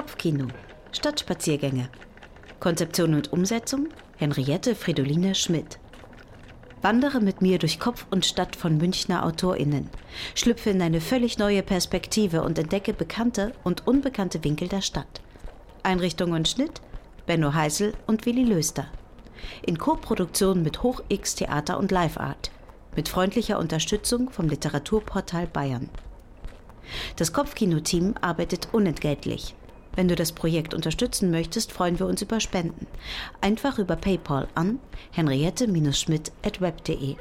Kopfkino. Stadtspaziergänge. Konzeption und Umsetzung Henriette Fridoline Schmidt. Wandere mit mir durch Kopf und Stadt von Münchner AutorInnen. Schlüpfe in eine völlig neue Perspektive und entdecke bekannte und unbekannte Winkel der Stadt. Einrichtung und Schnitt Benno Heisel und Willi Löster. In Koproduktion mit Hoch X Theater und Live Art. Mit freundlicher Unterstützung vom Literaturportal Bayern. Das Kopfkino-Team arbeitet unentgeltlich. Wenn du das Projekt unterstützen möchtest, freuen wir uns über Spenden. Einfach über PayPal an henriette-schmidt.web.de.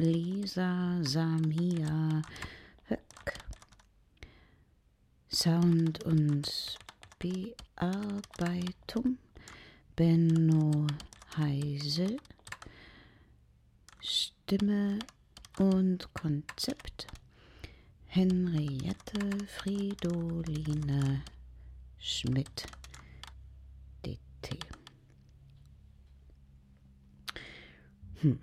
Lisa, Samia, Höck. Sound und Bearbeitung. Benno Heisel. Stimme und Konzept Henriette Fridoline Schmidt DT. Hm.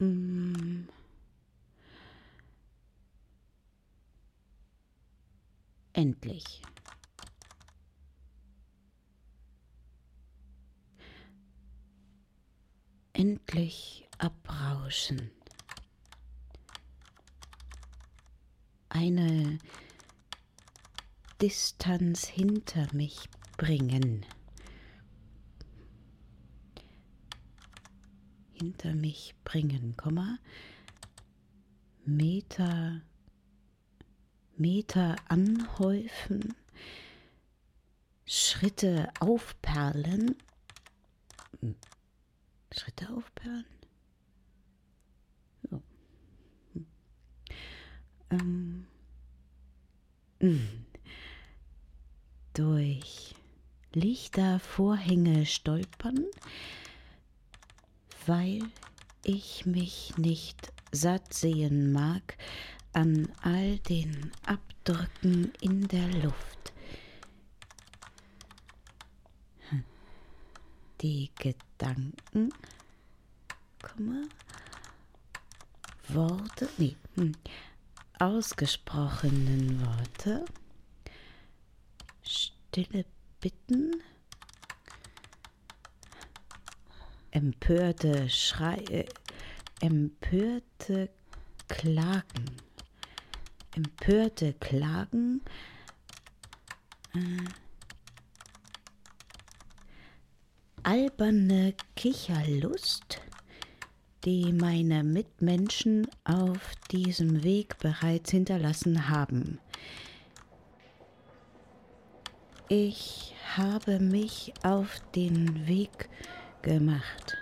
Mm. Endlich. endlich abrauschen. Eine Distanz hinter mich bringen. Hinter mich bringen, Komma. Meter, Meter anhäufen, Schritte aufperlen, Schritte aufperlen. So. Hm. Ähm. Hm. Durch Lichtervorhänge stolpern, weil ich mich nicht satt sehen mag an all den Abdrücken in der Luft. Hm. Die Gedanken, Worte, nee, hm, ausgesprochenen Worte, stille Bitten, empörte Schreie, empörte Klagen, empörte Klagen, äh, alberne Kicherlust, die meine Mitmenschen auf diesem Weg bereits hinterlassen haben. Ich habe mich auf den Weg gemacht.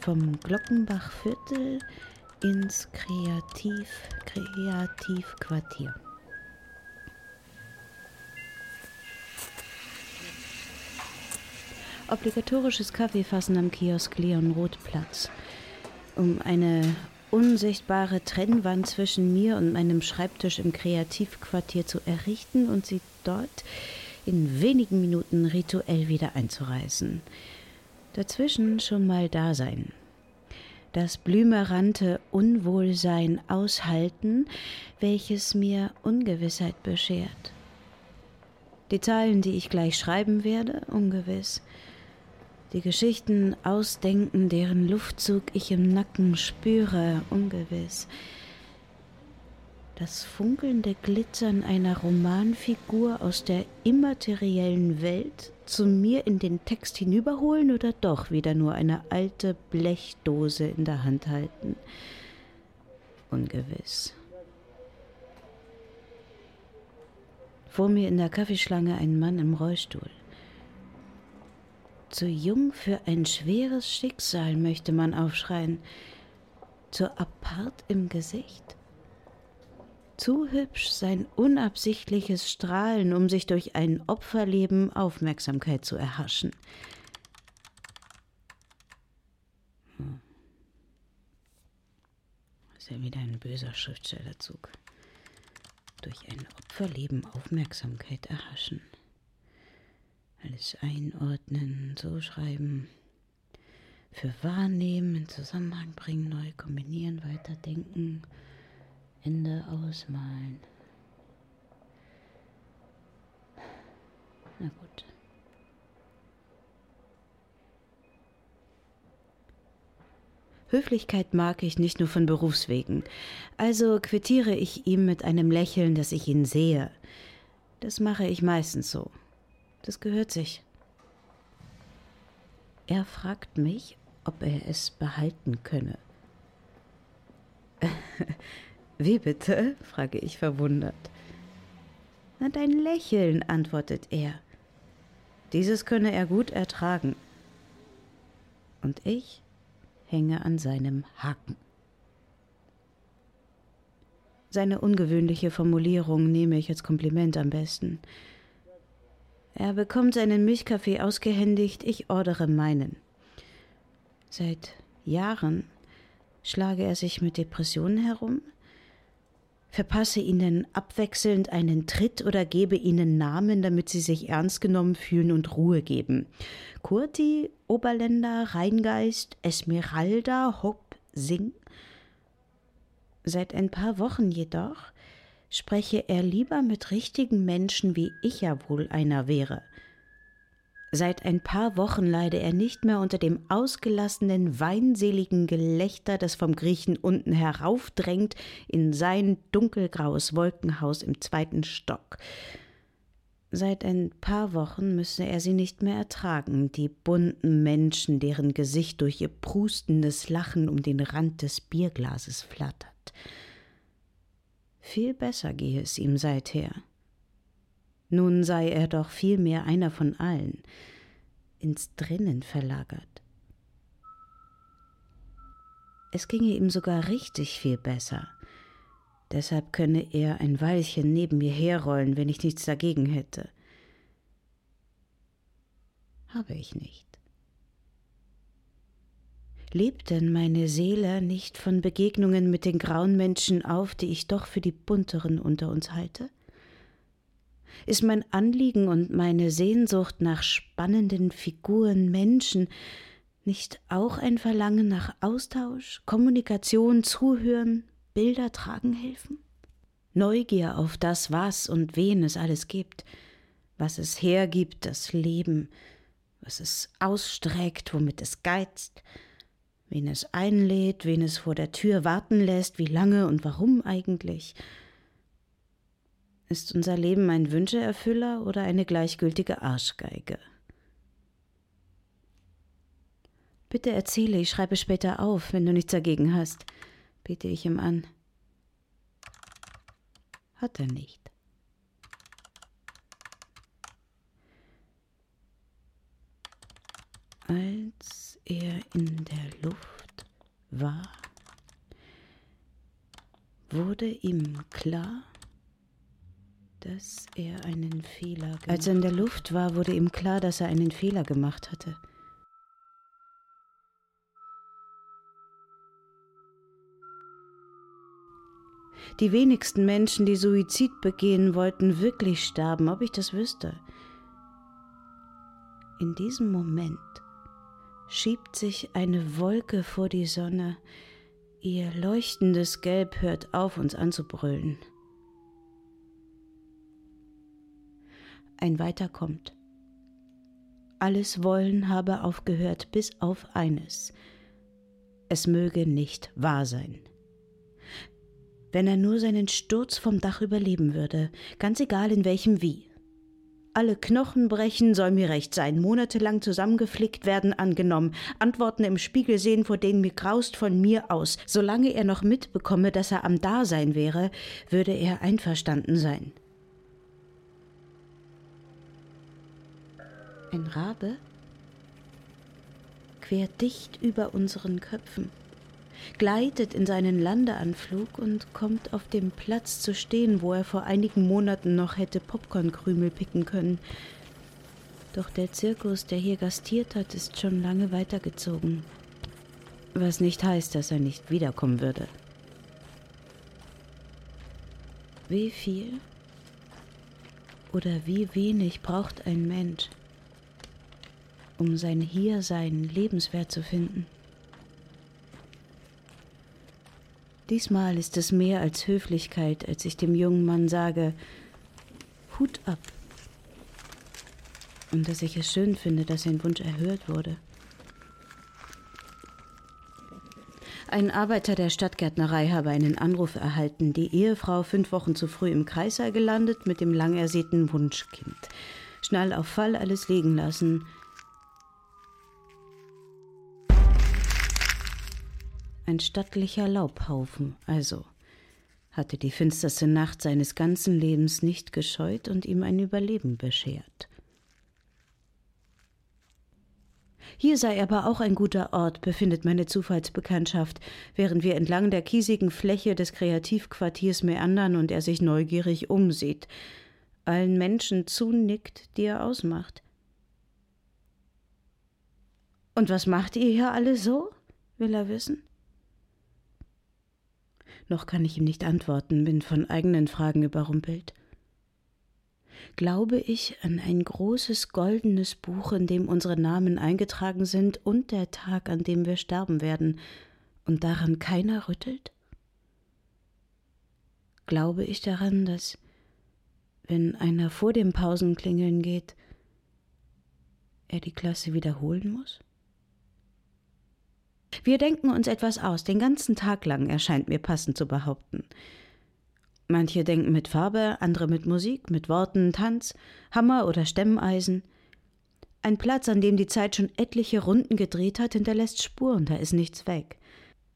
Vom Glockenbachviertel ins Kreativ, Kreativquartier. Obligatorisches Kaffeefassen am Kiosk Leon Rothplatz. Um eine unsichtbare Trennwand zwischen mir und meinem Schreibtisch im Kreativquartier zu errichten und sie dort in wenigen Minuten rituell wieder einzureißen. Dazwischen schon mal da sein. Das blümerante Unwohlsein aushalten, welches mir Ungewissheit beschert. Die Zeilen, die ich gleich schreiben werde, ungewiss die Geschichten ausdenken, deren Luftzug ich im Nacken spüre, ungewiss. Das funkelnde Glitzern einer Romanfigur aus der immateriellen Welt zu mir in den Text hinüberholen oder doch wieder nur eine alte Blechdose in der Hand halten? Ungewiss. Vor mir in der Kaffeeschlange ein Mann im Rollstuhl. Zu jung für ein schweres Schicksal, möchte man aufschreien. Zu apart im Gesicht. Zu hübsch sein unabsichtliches Strahlen, um sich durch ein Opferleben Aufmerksamkeit zu erhaschen. Hm. Ist ja wieder ein böser Schriftstellerzug. Durch ein Opferleben Aufmerksamkeit erhaschen. Alles einordnen, so schreiben. Für wahrnehmen, in Zusammenhang bringen, neu kombinieren, weiterdenken, Ende ausmalen. Na gut. Höflichkeit mag ich nicht nur von Berufswegen, also quittiere ich ihm mit einem Lächeln, dass ich ihn sehe. Das mache ich meistens so. Das gehört sich. Er fragt mich, ob er es behalten könne. Wie bitte? frage ich verwundert. Na, dein Lächeln, antwortet er. Dieses könne er gut ertragen. Und ich hänge an seinem Haken. Seine ungewöhnliche Formulierung nehme ich als Kompliment am besten. Er bekommt seinen Milchkaffee ausgehändigt, ich ordere meinen. Seit Jahren schlage er sich mit Depressionen herum, verpasse ihnen abwechselnd einen Tritt oder gebe ihnen Namen, damit sie sich ernst genommen fühlen und Ruhe geben. Kurti, Oberländer, Rheingeist, Esmeralda, Hopp, Sing. Seit ein paar Wochen jedoch spreche er lieber mit richtigen Menschen, wie ich ja wohl einer wäre. Seit ein paar Wochen leide er nicht mehr unter dem ausgelassenen, weinseligen Gelächter, das vom Griechen unten heraufdrängt in sein dunkelgraues Wolkenhaus im zweiten Stock. Seit ein paar Wochen müsse er sie nicht mehr ertragen, die bunten Menschen, deren Gesicht durch ihr prustendes Lachen um den Rand des Bierglases flattert. Viel besser gehe es ihm seither. Nun sei er doch vielmehr einer von allen, ins Drinnen verlagert. Es ginge ihm sogar richtig viel besser. Deshalb könne er ein Weilchen neben mir herrollen, wenn ich nichts dagegen hätte. Habe ich nicht. Lebt denn meine Seele nicht von Begegnungen mit den grauen Menschen auf, die ich doch für die bunteren unter uns halte? Ist mein Anliegen und meine Sehnsucht nach spannenden Figuren Menschen nicht auch ein Verlangen nach Austausch, Kommunikation, Zuhören, Bilder tragen helfen? Neugier auf das, was und wen es alles gibt, was es hergibt, das Leben, was es ausstreckt, womit es geizt, wen es einlädt, wen es vor der Tür warten lässt, wie lange und warum eigentlich. Ist unser Leben ein Wünscheerfüller oder eine gleichgültige Arschgeige? Bitte erzähle, ich schreibe später auf, wenn du nichts dagegen hast, biete ich ihm an. Hat er nicht. Als er in der Luft war, wurde ihm klar, dass er einen Fehler gemacht Als er in der Luft war, wurde ihm klar, dass er einen Fehler gemacht hatte. Die wenigsten Menschen, die Suizid begehen wollten, wirklich sterben, ob ich das wüsste. In diesem Moment schiebt sich eine Wolke vor die Sonne, ihr leuchtendes Gelb hört auf, uns anzubrüllen. Ein weiter kommt. Alles Wollen habe aufgehört, bis auf eines. Es möge nicht wahr sein. Wenn er nur seinen Sturz vom Dach überleben würde, ganz egal in welchem Wie alle Knochen brechen, soll mir recht sein, monatelang zusammengeflickt werden, angenommen, Antworten im Spiegel sehen, vor denen mir graust von mir aus. Solange er noch mitbekomme, dass er am Dasein wäre, würde er einverstanden sein. Ein Rabe quer dicht über unseren Köpfen gleitet in seinen Landeanflug und kommt auf dem Platz zu stehen, wo er vor einigen Monaten noch hätte Popcornkrümel picken können. Doch der Zirkus, der hier gastiert hat, ist schon lange weitergezogen. Was nicht heißt, dass er nicht wiederkommen würde. Wie viel oder wie wenig braucht ein Mensch, um sein Hiersein lebenswert zu finden? Diesmal ist es mehr als Höflichkeit, als ich dem jungen Mann sage, Hut ab. Und dass ich es schön finde, dass sein Wunsch erhört wurde. Ein Arbeiter der Stadtgärtnerei habe einen Anruf erhalten, die Ehefrau fünf Wochen zu früh im Kreis sei gelandet mit dem lang ersehnten Wunschkind. Schnall auf Fall alles liegen lassen. Ein stattlicher Laubhaufen, also, hatte die finsterste Nacht seines ganzen Lebens nicht gescheut und ihm ein Überleben beschert. Hier sei aber auch ein guter Ort, befindet meine Zufallsbekanntschaft, während wir entlang der kiesigen Fläche des Kreativquartiers meandern und er sich neugierig umsieht, allen Menschen zunickt, die er ausmacht. Und was macht ihr hier alle so? will er wissen. Noch kann ich ihm nicht antworten, bin von eigenen Fragen überrumpelt glaube ich an ein großes goldenes Buch, in dem unsere Namen eingetragen sind und der Tag, an dem wir sterben werden, und daran keiner rüttelt? Glaube ich daran, dass, wenn einer vor dem Pausenklingeln geht, er die Klasse wiederholen muss? Wir denken uns etwas aus, den ganzen Tag lang erscheint mir passend zu behaupten. Manche denken mit Farbe, andere mit Musik, mit Worten, Tanz, Hammer oder Stemmeisen. Ein Platz, an dem die Zeit schon etliche Runden gedreht hat, hinterlässt Spuren, da ist nichts weg.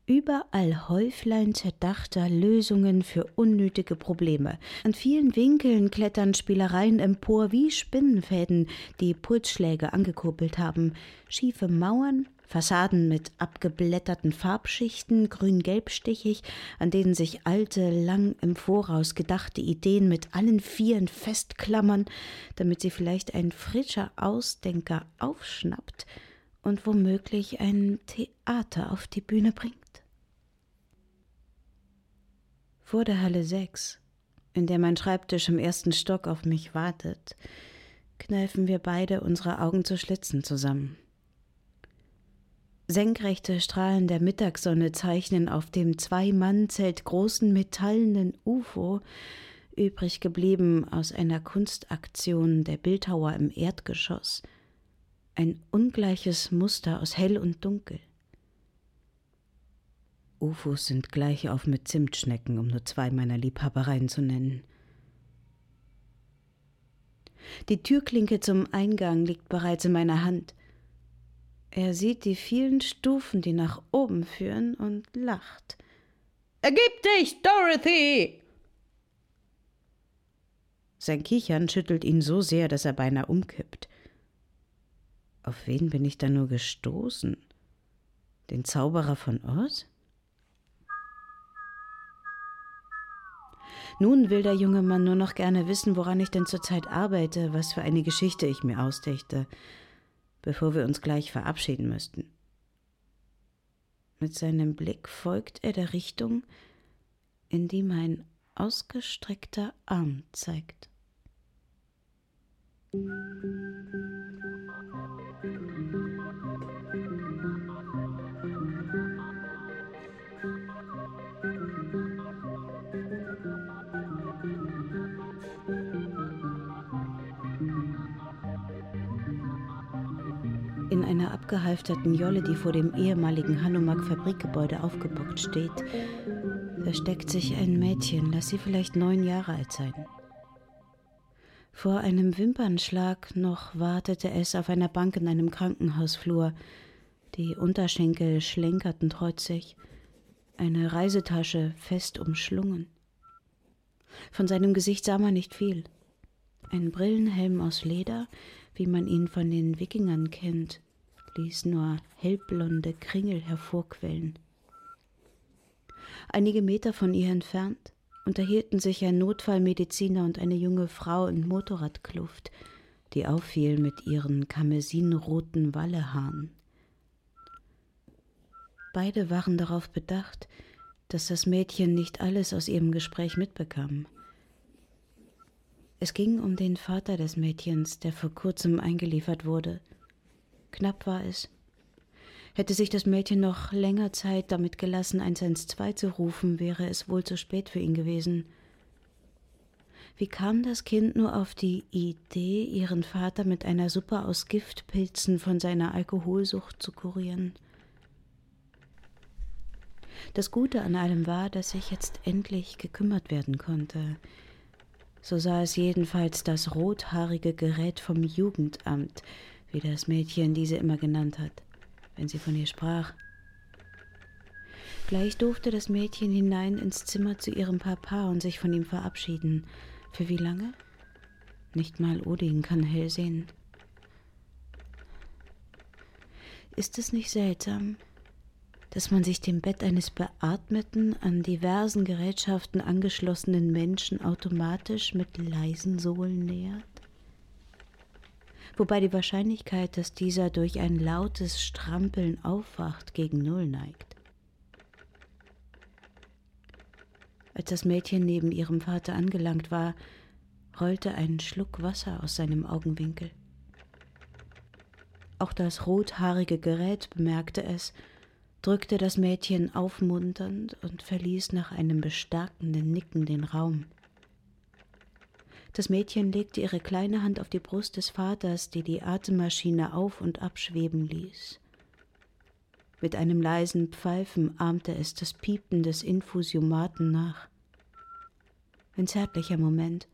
Überall Häuflein zerdachter Lösungen für unnötige Probleme. An vielen Winkeln klettern Spielereien empor wie Spinnenfäden, die Pulsschläge angekurbelt haben. Schiefe Mauern, Fassaden mit abgeblätterten Farbschichten, grün-gelbstichig, an denen sich alte, lang im Voraus gedachte Ideen mit allen Vieren festklammern, damit sie vielleicht ein frischer Ausdenker aufschnappt und womöglich ein Theater auf die Bühne bringt. Vor der Halle 6, in der mein Schreibtisch im ersten Stock auf mich wartet, kneifen wir beide unsere Augen zu Schlitzen zusammen. Senkrechte Strahlen der Mittagssonne zeichnen auf dem Zwei-Mann-Zelt großen metallenen UFO, übrig geblieben aus einer Kunstaktion der Bildhauer im Erdgeschoss, ein ungleiches Muster aus Hell und Dunkel. UFOs sind gleich auf mit Zimtschnecken, um nur zwei meiner Liebhabereien zu nennen. Die Türklinke zum Eingang liegt bereits in meiner Hand. Er sieht die vielen Stufen, die nach oben führen, und lacht. Ergib dich, Dorothy! Sein Kichern schüttelt ihn so sehr, dass er beinahe umkippt. Auf wen bin ich da nur gestoßen? Den Zauberer von Oz? Nun will der junge Mann nur noch gerne wissen, woran ich denn zurzeit arbeite, was für eine Geschichte ich mir ausdichte bevor wir uns gleich verabschieden müssten. Mit seinem Blick folgt er der Richtung, in die mein ausgestreckter Arm zeigt. Einer abgehalfterten Jolle, die vor dem ehemaligen Hanomag Fabrikgebäude aufgebockt steht, versteckt sich ein Mädchen, lass sie vielleicht neun Jahre alt sein. Vor einem Wimpernschlag noch wartete es auf einer Bank in einem Krankenhausflur. Die Unterschenkel schlenkerten trotzig, eine Reisetasche fest umschlungen. Von seinem Gesicht sah man nicht viel. Ein Brillenhelm aus Leder, wie man ihn von den Wikingern kennt, ließ nur hellblonde Kringel hervorquellen. Einige Meter von ihr entfernt unterhielten sich ein Notfallmediziner und eine junge Frau in Motorradkluft, die auffiel mit ihren karmesinroten Wallehaaren. Beide waren darauf bedacht, dass das Mädchen nicht alles aus ihrem Gespräch mitbekam. Es ging um den Vater des Mädchens, der vor kurzem eingeliefert wurde. Knapp war es. Hätte sich das Mädchen noch länger Zeit damit gelassen, 112 zu rufen, wäre es wohl zu spät für ihn gewesen. Wie kam das Kind nur auf die Idee, ihren Vater mit einer Suppe aus Giftpilzen von seiner Alkoholsucht zu kurieren? Das Gute an allem war, dass sich jetzt endlich gekümmert werden konnte. So sah es jedenfalls das rothaarige Gerät vom Jugendamt, wie das Mädchen diese immer genannt hat, wenn sie von ihr sprach. Gleich durfte das Mädchen hinein ins Zimmer zu ihrem Papa und sich von ihm verabschieden. Für wie lange? Nicht mal Odin kann hell sehen. Ist es nicht seltsam, dass man sich dem Bett eines beatmeten, an diversen Gerätschaften angeschlossenen Menschen automatisch mit leisen Sohlen nähert? Wobei die Wahrscheinlichkeit, dass dieser durch ein lautes Strampeln aufwacht, gegen Null neigt. Als das Mädchen neben ihrem Vater angelangt war, rollte ein Schluck Wasser aus seinem Augenwinkel. Auch das rothaarige Gerät bemerkte es drückte das Mädchen aufmunternd und verließ nach einem bestärkenden Nicken den Raum. Das Mädchen legte ihre kleine Hand auf die Brust des Vaters, die die Atemmaschine auf und abschweben ließ. Mit einem leisen Pfeifen ahmte es das Piepen des Infusiomaten nach. Ein zärtlicher Moment,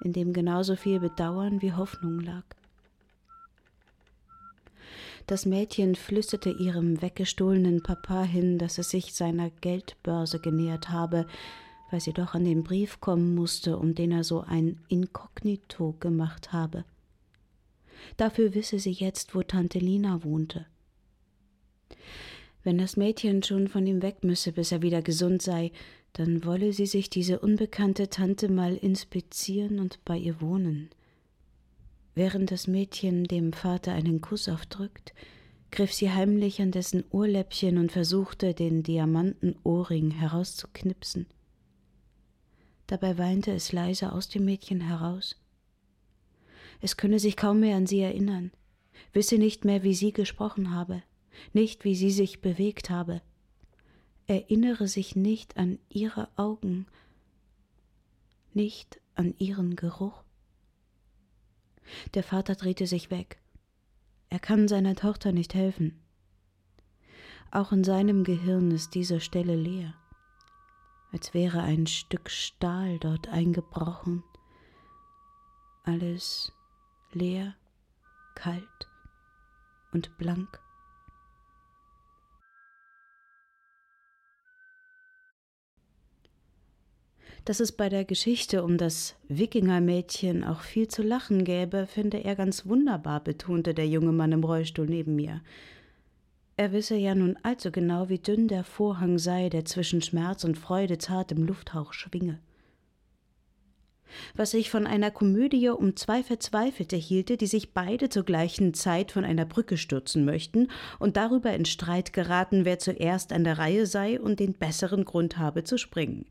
in dem genauso viel Bedauern wie Hoffnung lag. Das Mädchen flüsterte ihrem weggestohlenen Papa hin, dass es sich seiner Geldbörse genähert habe, weil sie doch an den Brief kommen musste, um den er so ein Inkognito gemacht habe. Dafür wisse sie jetzt, wo Tante Lina wohnte. Wenn das Mädchen schon von ihm weg müsse, bis er wieder gesund sei, dann wolle sie sich diese unbekannte Tante mal inspizieren und bei ihr wohnen. Während das Mädchen dem Vater einen Kuss aufdrückt, griff sie heimlich an dessen Ohrläppchen und versuchte, den Diamantenohrring herauszuknipsen. Dabei weinte es leise aus dem Mädchen heraus. Es könne sich kaum mehr an sie erinnern, wisse nicht mehr, wie sie gesprochen habe, nicht wie sie sich bewegt habe, erinnere sich nicht an ihre Augen, nicht an ihren Geruch. Der Vater drehte sich weg. Er kann seiner Tochter nicht helfen. Auch in seinem Gehirn ist diese Stelle leer, als wäre ein Stück Stahl dort eingebrochen. Alles leer, kalt und blank. Dass es bei der Geschichte um das Wikingermädchen auch viel zu lachen gäbe, finde er ganz wunderbar, betonte der junge Mann im Rollstuhl neben mir. Er wisse ja nun allzu genau, wie dünn der Vorhang sei, der zwischen Schmerz und Freude zart im Lufthauch schwinge. Was ich von einer Komödie um zwei Verzweifelte hielte, die sich beide zur gleichen Zeit von einer Brücke stürzen möchten und darüber in Streit geraten, wer zuerst an der Reihe sei und den besseren Grund habe zu springen.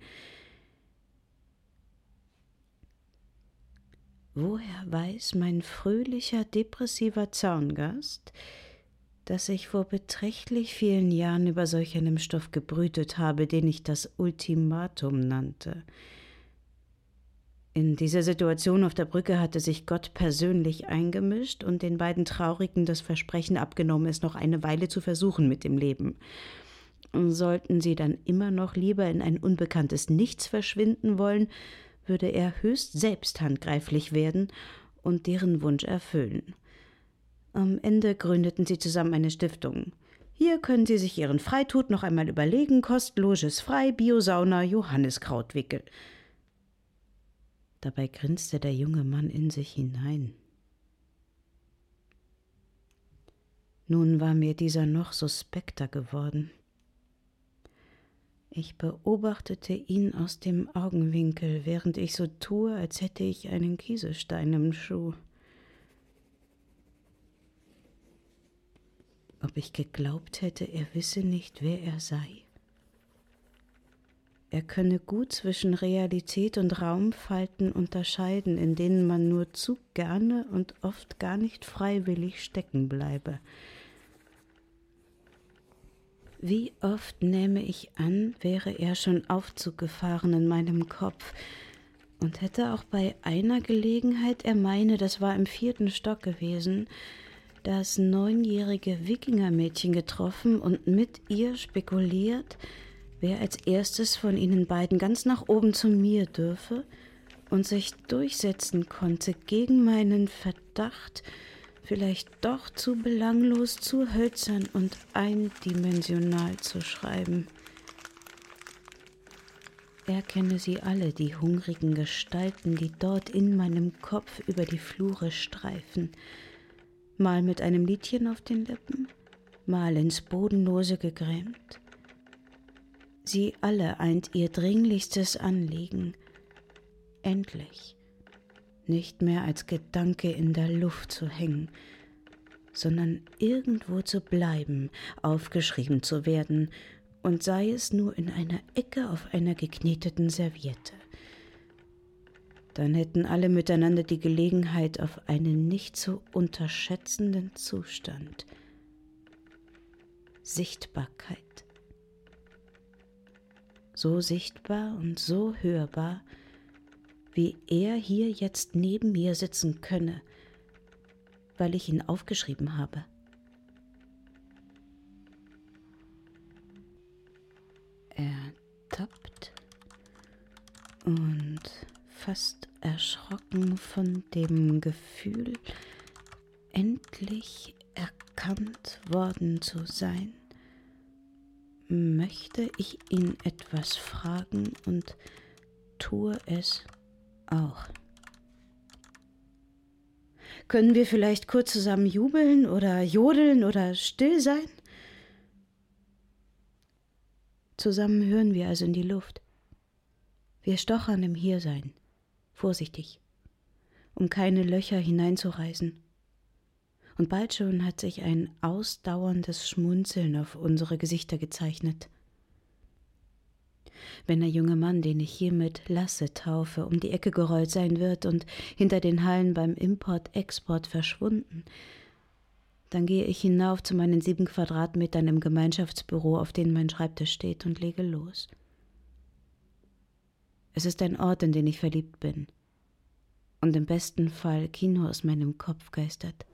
Woher weiß mein fröhlicher, depressiver Zaungast, dass ich vor beträchtlich vielen Jahren über solch einem Stoff gebrütet habe, den ich das Ultimatum nannte? In dieser Situation auf der Brücke hatte sich Gott persönlich eingemischt und den beiden Traurigen das Versprechen abgenommen, es noch eine Weile zu versuchen mit dem Leben. Sollten sie dann immer noch lieber in ein unbekanntes Nichts verschwinden wollen, würde er höchst selbst handgreiflich werden und deren Wunsch erfüllen. Am Ende gründeten sie zusammen eine Stiftung. Hier können Sie sich Ihren Freitod noch einmal überlegen, kostenloses Frei, Biosauna, Johanniskrautwickel. Dabei grinste der junge Mann in sich hinein. Nun war mir dieser noch suspekter geworden. Ich beobachtete ihn aus dem Augenwinkel, während ich so tue, als hätte ich einen Kieselstein im Schuh. Ob ich geglaubt hätte, er wisse nicht, wer er sei. Er könne gut zwischen Realität und Raumfalten unterscheiden, in denen man nur zu gerne und oft gar nicht freiwillig stecken bleibe. Wie oft nehme ich an, wäre er schon Aufzug gefahren in meinem Kopf und hätte auch bei einer Gelegenheit, er meine, das war im vierten Stock gewesen, das neunjährige Wikingermädchen getroffen und mit ihr spekuliert, wer als erstes von ihnen beiden ganz nach oben zu mir dürfe und sich durchsetzen konnte gegen meinen Verdacht, vielleicht doch zu belanglos, zu hölzern und eindimensional zu schreiben. Er kenne sie alle, die hungrigen Gestalten, die dort in meinem Kopf über die Flure streifen, mal mit einem Liedchen auf den Lippen, mal ins Bodenlose gegrämt. Sie alle eint ihr dringlichstes Anliegen, endlich nicht mehr als Gedanke in der Luft zu hängen, sondern irgendwo zu bleiben, aufgeschrieben zu werden, und sei es nur in einer Ecke auf einer gekneteten Serviette. Dann hätten alle miteinander die Gelegenheit auf einen nicht zu unterschätzenden Zustand. Sichtbarkeit. So sichtbar und so hörbar, wie er hier jetzt neben mir sitzen könne, weil ich ihn aufgeschrieben habe. Er tappt und fast erschrocken von dem Gefühl, endlich erkannt worden zu sein, möchte ich ihn etwas fragen und tue es auch. Können wir vielleicht kurz zusammen jubeln oder jodeln oder still sein? Zusammen hören wir also in die Luft. Wir stochern im Hiersein, vorsichtig, um keine Löcher hineinzureißen. Und bald schon hat sich ein ausdauerndes Schmunzeln auf unsere Gesichter gezeichnet wenn der junge Mann, den ich hiermit Lasse taufe, um die Ecke gerollt sein wird und hinter den Hallen beim Import-Export verschwunden, dann gehe ich hinauf zu meinen sieben Quadratmetern im Gemeinschaftsbüro, auf denen mein Schreibtisch steht, und lege los. Es ist ein Ort, in den ich verliebt bin und im besten Fall Kino aus meinem Kopf geistert.